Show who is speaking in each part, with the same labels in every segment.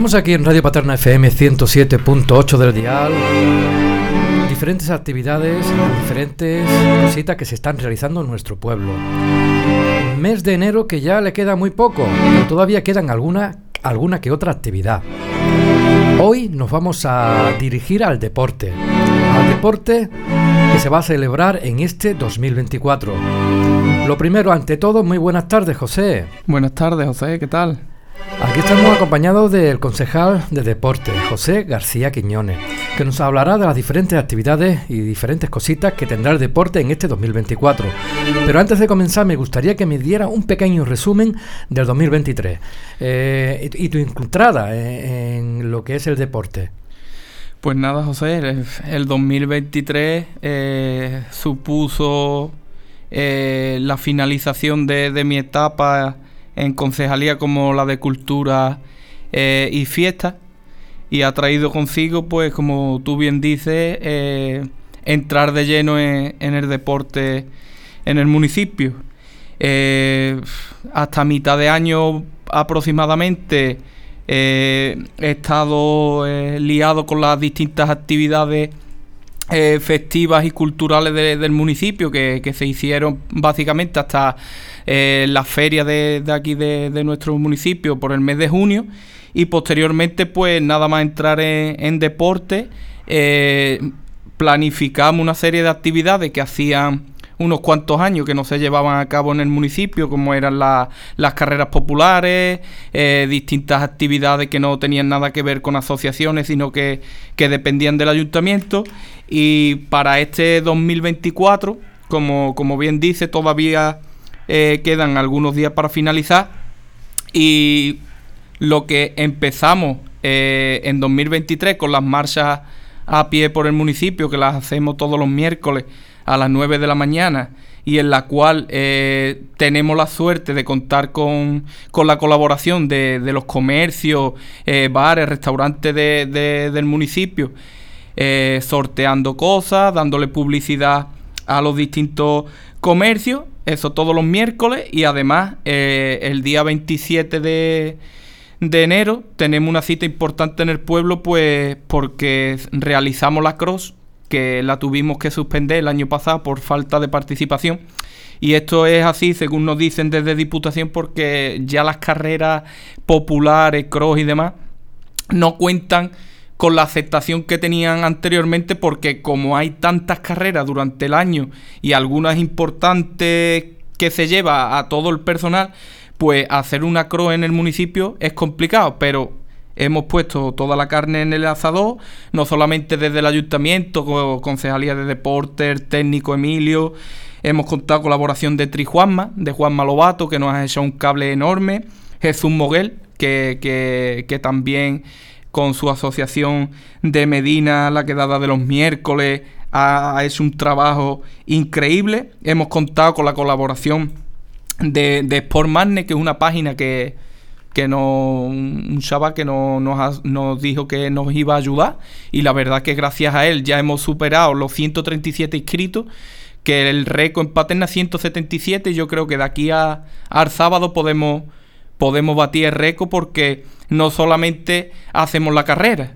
Speaker 1: Tenemos aquí en Radio Paterna FM 107.8 del dial diferentes actividades, diferentes cositas que se están realizando en nuestro pueblo. Mes de enero que ya le queda muy poco, pero todavía quedan alguna, alguna que otra actividad. Hoy nos vamos a dirigir al deporte, al deporte que se va a celebrar en este 2024. Lo primero, ante todo, muy buenas tardes, José.
Speaker 2: Buenas tardes, José, ¿qué tal?
Speaker 1: Aquí estamos acompañados del concejal de deporte, José García Quiñones, que nos hablará de las diferentes actividades y diferentes cositas que tendrá el deporte en este 2024. Pero antes de comenzar, me gustaría que me diera un pequeño resumen del 2023 eh, y, tu entrada en, lo que es el deporte.
Speaker 2: Pues nada, José, el, 2023 eh, supuso eh, la finalización de mi etapa en concejalía como la de cultura eh, y fiesta y ha traído consigo, pues como tú bien dices, eh, entrar de lleno en, el deporte en el municipio. Eh, hasta mitad de año aproximadamente he estado liado con las distintas actividades festivas y culturales del municipio que, se hicieron básicamente hasta eh, la feria de, aquí de, nuestro municipio por el mes de junio y posteriormente pues nada más entrar en, deporte eh, planificamos una serie de actividades que hacían unos cuantos años que no se llevaban a cabo en el municipio, como eran las carreras populares, eh, distintas actividades que no tenían nada que ver con asociaciones, sino que, que dependían del ayuntamiento. Y para este 2024, como, como bien dice, todavía eh, quedan algunos días para finalizar. Y lo que empezamos eh, en 2023 con las marchas a pie por el municipio, que las hacemos todos los miércoles a las 9 de la mañana y en la cual eh, tenemos la suerte de contar con, la colaboración de, los comercios, bares, restaurantes del municipio, sorteando cosas, dándole publicidad a los distintos comercios eso todos los miércoles y además eh, el día 27 de, enero tenemos una cita importante en el pueblo pues porque realizamos la cross que la tuvimos que suspender el año pasado por falta de participación. Y esto es así, según nos dicen desde Diputación, porque ya las carreras populares, cross y demás, no cuentan con la aceptación que tenían anteriormente porque como hay tantas carreras durante el año y algunas importantes que se lleva a todo el personal, pues hacer una CRO en el municipio es complicado, pero hemos puesto toda la carne en el asador, no solamente desde el ayuntamiento, con concejalía de deporte, técnico Emilio, hemos contado colaboración de Trijuanma, de Juanma Lobato, que nos ha hecho un cable enorme, Jesús Moguel, que, que también con su asociación de Medina, la quedada de los miércoles, ha hecho un trabajo increíble. Hemos contado con la colaboración de, de Sport que es una página que, que no, un chaval que no, nos, nos, dijo que nos iba a ayudar y la verdad que gracias a él ya hemos superado los 137 inscritos que el récord en Paterna 177 yo creo que de aquí a, al sábado podemos podemos batir el récord porque no solamente hacemos la carrera,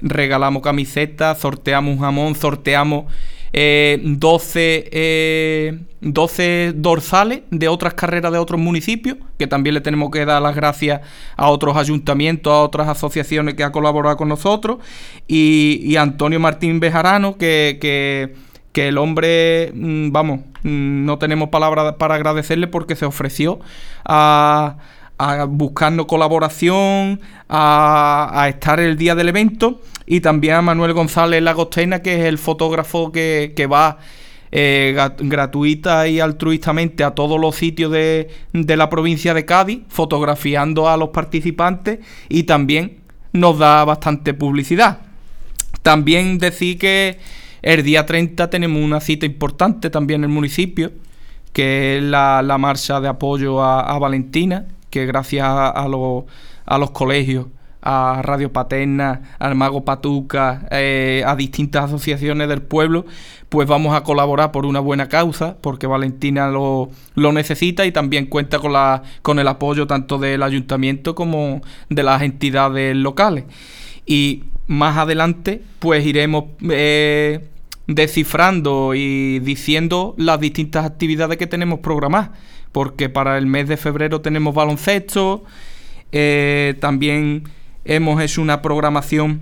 Speaker 2: regalamos camisetas, sorteamos un jamón, sorteamos 12, eh, 12 eh, dorsales de otras carreras de otros municipios, que también le tenemos que dar las gracias a otros ayuntamientos, a otras asociaciones que han colaborado con nosotros, y, Antonio Martín Bejarano, que, que, que el hombre, mm, vamos, mm, no tenemos palabras para agradecerle porque se ofreció a a buscando colaboración, a, estar el día del evento y también a Manuel González Lagostena, que es el fotógrafo que, va eh, gratuita y altruistamente a todos los sitios de, de, la provincia de Cádiz, fotografiando a los participantes y también nos da bastante publicidad. También decir que el día 30 tenemos una cita importante también en el municipio, que es la, marcha de apoyo a Valentina, gracias a, los colegios a Radio Paterna, al Mago Patuca, eh, a distintas asociaciones del pueblo, pues vamos a colaborar por una buena causa, porque Valentina lo, necesita y también cuenta con, con el apoyo tanto del ayuntamiento como de las entidades locales. Y más adelante, pues iremos eh, descifrando y diciendo las distintas actividades que tenemos programadas, porque para el mes de febrero tenemos baloncesto, eh, también hemos hecho una programación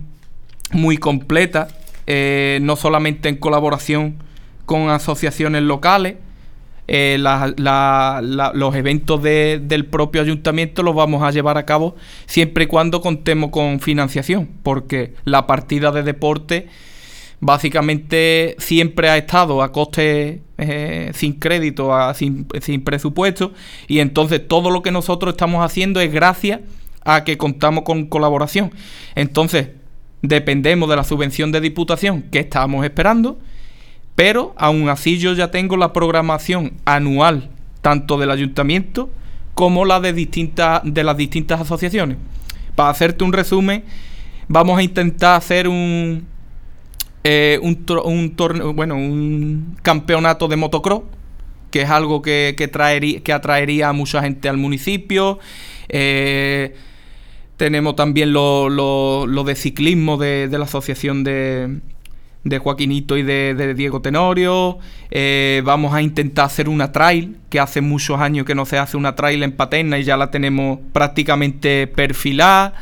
Speaker 2: muy completa, eh, no solamente en colaboración con asociaciones locales, eh, los eventos del propio ayuntamiento los vamos a llevar a cabo siempre y cuando contemos con financiación, porque la partida de deporte básicamente siempre ha estado a coste eh, sin crédito, sin, presupuesto, y entonces todo lo que nosotros estamos haciendo es gracias a que contamos con colaboración. Entonces, dependemos de la subvención de diputación que estamos esperando, pero aún así yo ya tengo la programación anual tanto del ayuntamiento como la de distintas de las distintas asociaciones. Para hacerte un resumen, vamos a intentar hacer un eh, un, torneo, bueno, un campeonato de motocross, que es algo que, que, traería, que atraería a mucha gente al municipio. Eh, tenemos también lo, lo, de ciclismo de, la asociación de, de Joaquinito y de, Diego Tenorio. Eh, vamos a intentar hacer una trail, que hace muchos años que no se hace una trail en Paterna y ya la tenemos prácticamente perfilada.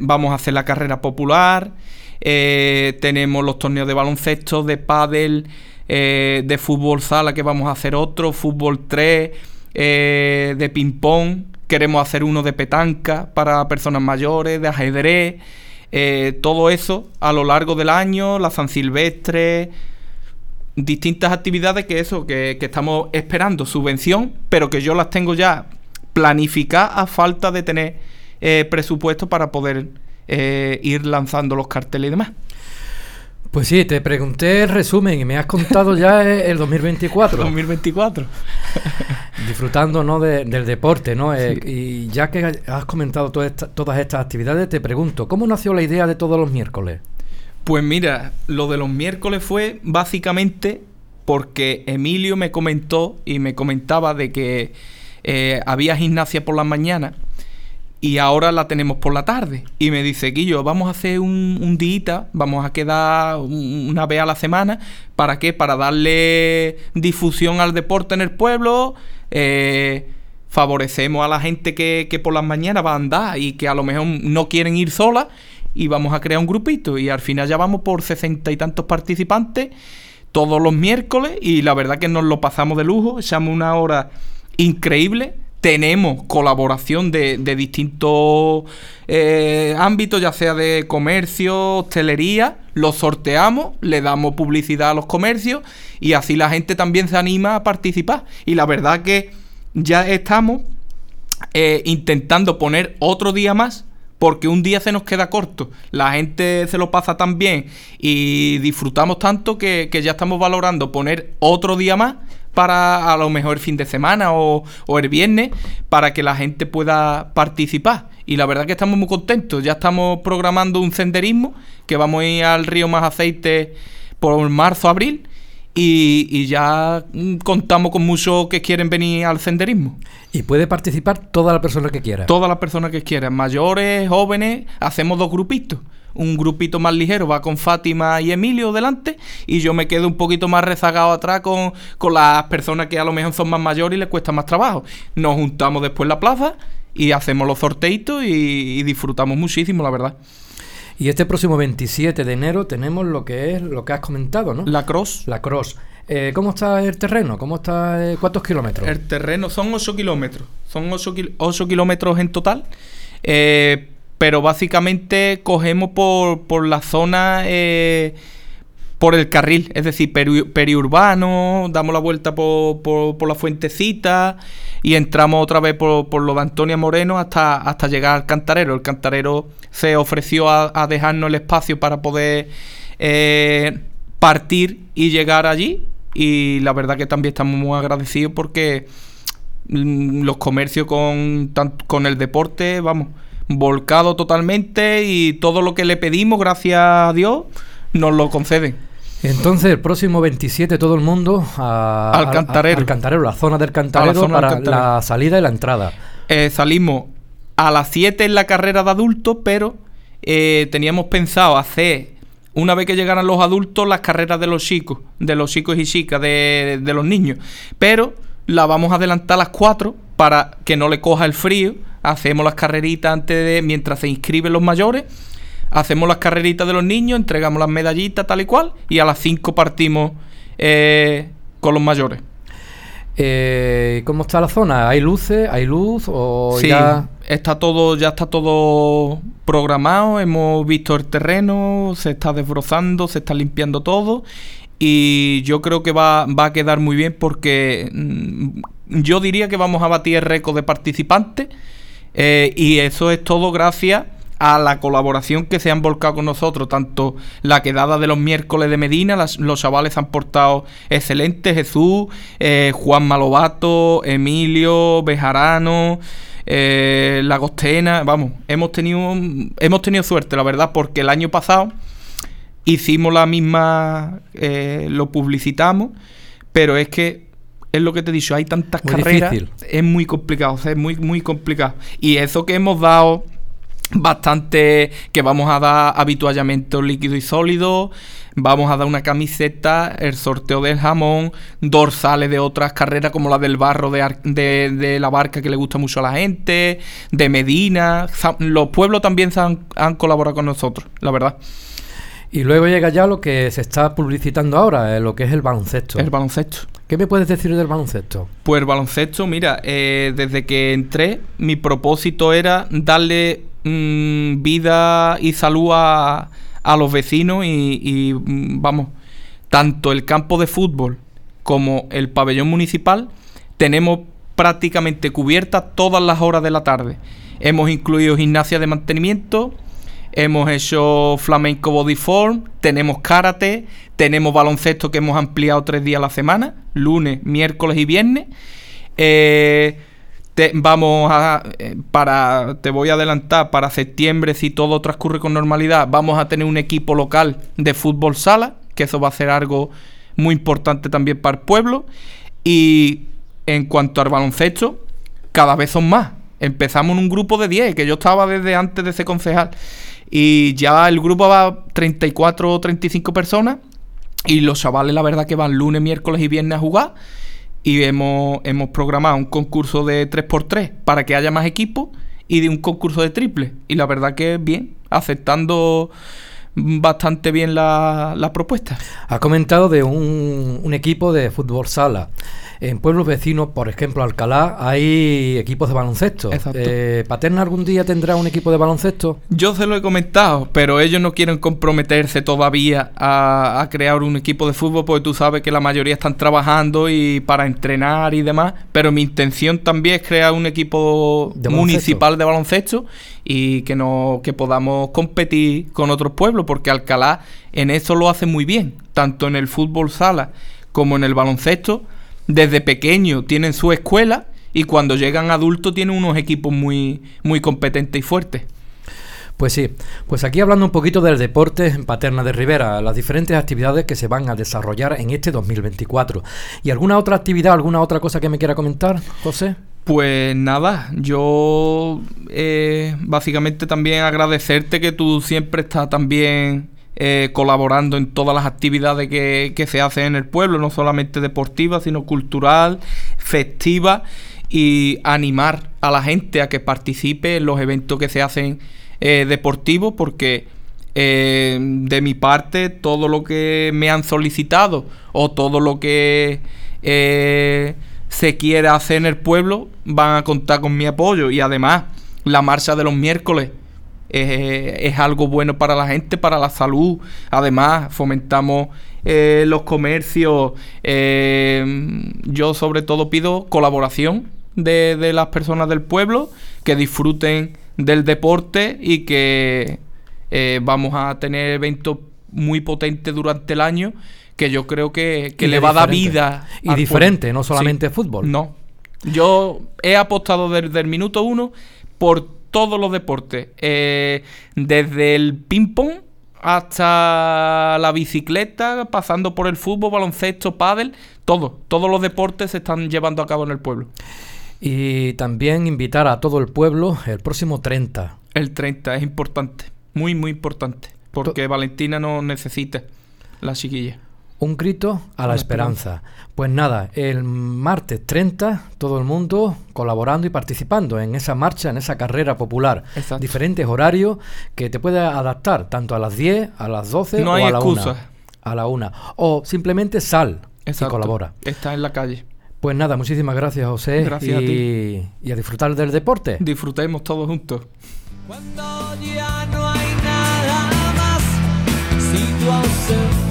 Speaker 2: Vamos a hacer la carrera popular. Eh, tenemos los torneos de baloncesto, de pádel, de fútbol sala que vamos a hacer otro, fútbol 3, de ping pong queremos hacer uno de petanca para personas mayores, de ajedrez, eh, todo eso a lo largo del año, la San Silvestre, distintas actividades que eso, que, estamos esperando subvención, pero que yo las tengo ya planificadas a falta de tener eh, presupuesto para poder eh, ir lanzando los carteles y demás.
Speaker 1: Pues sí, te pregunté el resumen y me has contado ya el 2024.
Speaker 2: 2024.
Speaker 1: Disfrutando ¿no? del deporte, ¿no? Eh, y ya que has comentado todas estas actividades, te pregunto, ¿cómo nació la idea de todos los miércoles?
Speaker 2: Pues mira, lo de los miércoles fue básicamente porque Emilio me comentó y me comentaba de que eh, había gimnasia por las mañanas y ahora la tenemos por la tarde. Y me dice, Guillo, vamos a hacer un, un día, vamos a quedar una vez a la semana. ¿Para qué? Para darle difusión al deporte en el pueblo. Eh, favorecemos a la gente que, que, por las mañanas va a andar y que a lo mejor no quieren ir sola. Y vamos a crear un grupito. Y al final ya vamos por sesenta y tantos participantes todos los miércoles. Y la verdad que nos lo pasamos de lujo. Echamos una hora increíble tenemos colaboración de, distintos eh, ámbitos, ya sea de comercio, hostelería, los sorteamos, le damos publicidad a los comercios y así la gente también se anima a participar. Y la verdad que ya estamos eh, intentando poner otro día más porque un día se nos queda corto. La gente se lo pasa tan bien y disfrutamos tanto que, que ya estamos valorando poner otro día más para a lo mejor el fin de semana o, el viernes para que la gente pueda participar. Y la verdad que estamos muy contentos. Ya estamos programando un senderismo que vamos a ir al río Más Aceite por marzo, abril. Y, ya contamos con muchos que quieren venir al senderismo.
Speaker 1: Y puede participar toda la persona que quiera.
Speaker 2: Todas las personas que quieran, mayores, jóvenes, hacemos dos grupitos un grupito más ligero va con Fátima y Emilio delante y yo me quedo un poquito más rezagado atrás con, las personas que a lo mejor son más mayores y les cuesta más trabajo. Nos juntamos después en la plaza y hacemos los sorteitos y, disfrutamos muchísimo, la verdad.
Speaker 1: Y este próximo 27 de enero tenemos lo que es lo que has comentado, ¿no?
Speaker 2: La Cross.
Speaker 1: La Cross. Eh, ¿Cómo está el terreno? ¿Cómo está? Eh, ¿Cuántos kilómetros?
Speaker 2: El terreno son 8 kilómetros. Son 8, 8 kilómetros en total. Eh, pero básicamente cogemos por, por la zona, eh, por el carril, es decir, periurbano, damos la vuelta por, por, la fuentecita y entramos otra vez por, por lo de Antonia Moreno hasta, hasta llegar al cantarero. El cantarero se ofreció a, dejarnos el espacio para poder eh, partir y llegar allí y la verdad que también estamos muy agradecidos porque mm, los comercios con, con el deporte, vamos volcado totalmente y todo lo que le pedimos, gracias a Dios, nos lo conceden.
Speaker 1: Entonces, el próximo 27, todo el mundo a,
Speaker 2: al cantarero.
Speaker 1: al cantarero, la zona del cantarero para la salida y la entrada.
Speaker 2: Eh, salimos a las 7 en la carrera de adultos, pero eh, teníamos pensado hacer, una vez que llegaran los adultos, las carreras de los chicos, de los chicos y chicas, de, de los niños. Pero la vamos a adelantar a las 4 para que no le coja el frío. Hacemos las carreritas antes de, mientras se inscriben los mayores. Hacemos las carreritas de los niños, entregamos las medallitas tal y cual. Y a las 5 partimos eh, con los mayores.
Speaker 1: Eh, ¿Cómo está la zona? ¿Hay luces? ¿Hay luz? ¿O
Speaker 2: sí, ya... está todo, ya está todo programado. Hemos visto el terreno, se está desbrozando, se está limpiando todo y yo creo que va, a quedar muy bien porque mm, yo diría que vamos a batir el récord de participantes eh, y eso es todo gracias a la colaboración que se han volcado con nosotros, tanto la quedada de los miércoles de Medina, los chavales han portado excelentes, Jesús, eh, Juan Malobato, Emilio, Bejarano, eh, Lagostena, vamos, hemos tenido, hemos tenido suerte, la verdad, porque el año pasado Hicimos la misma, eh, lo publicitamos, pero es que es lo que te he dicho, hay tantas carreras, es muy complicado, es muy, muy complicado. Y eso que hemos dado bastante, que vamos a dar habituallamiento líquido y sólido, vamos a dar una camiseta, el sorteo del jamón, dorsales de otras carreras como la del barro de, de, la barca que le gusta mucho a la gente, de Medina, los pueblos también han, han colaborado con nosotros, la verdad.
Speaker 1: Y luego llega ya lo que se está publicitando ahora, eh, lo que es el baloncesto.
Speaker 2: El baloncesto.
Speaker 1: ¿Qué me puedes decir del baloncesto?
Speaker 2: Pues baloncesto, mira, eh, desde que entré, mi propósito era darle mm, vida y salud a, los vecinos y, y, mm, vamos, tanto el campo de fútbol como el pabellón municipal tenemos prácticamente cubiertas todas las horas de la tarde. Hemos incluido gimnasia de mantenimiento, hemos hecho flamenco body form, tenemos karate, tenemos baloncesto que hemos ampliado tres días a la semana, lunes, miércoles y viernes. Eh, vamos a eh, para te voy a adelantar para septiembre si todo transcurre con normalidad vamos a tener un equipo local de fútbol sala que eso va a ser algo muy importante también para el pueblo. Y en cuanto al baloncesto cada vez son más. Empezamos en un grupo de 10 que yo estaba desde antes de ser concejal y ya el grupo va 34 o 35 personas. Y los chavales, la verdad, que van lunes, miércoles y viernes a jugar. Y hemos, hemos programado un concurso de 3x3 para que haya más equipos. Y de un concurso de triple. Y la verdad que bien, aceptando bastante bien la, la propuesta.
Speaker 1: Ha comentado de un, un equipo de fútbol sala. En pueblos vecinos, por ejemplo, Alcalá, hay equipos de baloncesto. Eh, ¿Paterna algún día tendrá un equipo de baloncesto?
Speaker 2: Yo se lo he comentado, pero ellos no quieren comprometerse todavía a, crear un equipo de fútbol porque tú sabes que la mayoría están trabajando y para entrenar y demás. Pero mi intención también es crear un equipo municipal de baloncesto y que, no, que podamos competir con otros pueblos porque Alcalá en eso lo hace muy bien, tanto en el fútbol sala como en el baloncesto desde pequeño tienen su escuela y cuando llegan adultos tienen unos equipos muy, muy competentes y fuertes.
Speaker 1: Pues sí, pues aquí hablando un poquito del deporte en Paterna de Rivera, las diferentes actividades que se van a desarrollar en este 2024. ¿Y alguna otra actividad, alguna otra cosa que me quiera comentar, José?
Speaker 2: Pues nada, yo eh, básicamente también agradecerte que tú siempre estás también eh, colaborando en todas las actividades que, se hacen en el pueblo, no solamente deportiva, sino cultural, festiva, y animar a la gente a que participe en los eventos que se hacen eh, deportivos, porque de mi parte todo lo que me han solicitado o todo lo que se quiera hacer en el pueblo van a contar con mi apoyo y además la marcha de los miércoles es, algo bueno para la gente, para la salud. Además, fomentamos eh, los comercios. Eh, yo sobre todo pido colaboración de, las personas del pueblo, que disfruten del deporte y que eh, vamos a tener eventos muy potentes durante el año que yo creo que, le va a dar vida.
Speaker 1: Y diferente, no solamente fútbol.
Speaker 2: No. Yo he apostado desde el minuto uno por todos los deportes, eh, desde el ping-pong hasta la bicicleta, pasando por el fútbol, baloncesto, pádel, todo, todos los deportes se están llevando a cabo en el pueblo.
Speaker 1: Y también invitar a todo el pueblo el próximo 30.
Speaker 2: El 30 es importante, muy, muy importante, porque Valentina no necesita la chiquilla.
Speaker 1: Un grito a la esperanza. Pues nada, el martes 30 todo el mundo colaborando y participando en esa marcha, en esa carrera popular. Diferentes horarios que te puedes adaptar tanto a las 10, a las 12 o a la 1. A la 1. O simplemente sal y colabora.
Speaker 2: Está en la calle.
Speaker 1: Pues nada, muchísimas gracias José.
Speaker 2: Gracias
Speaker 1: y,
Speaker 2: a ti.
Speaker 1: Y a disfrutar del deporte.
Speaker 2: Disfrutemos todos juntos.
Speaker 3: Cuando ya no hay nada más, si tu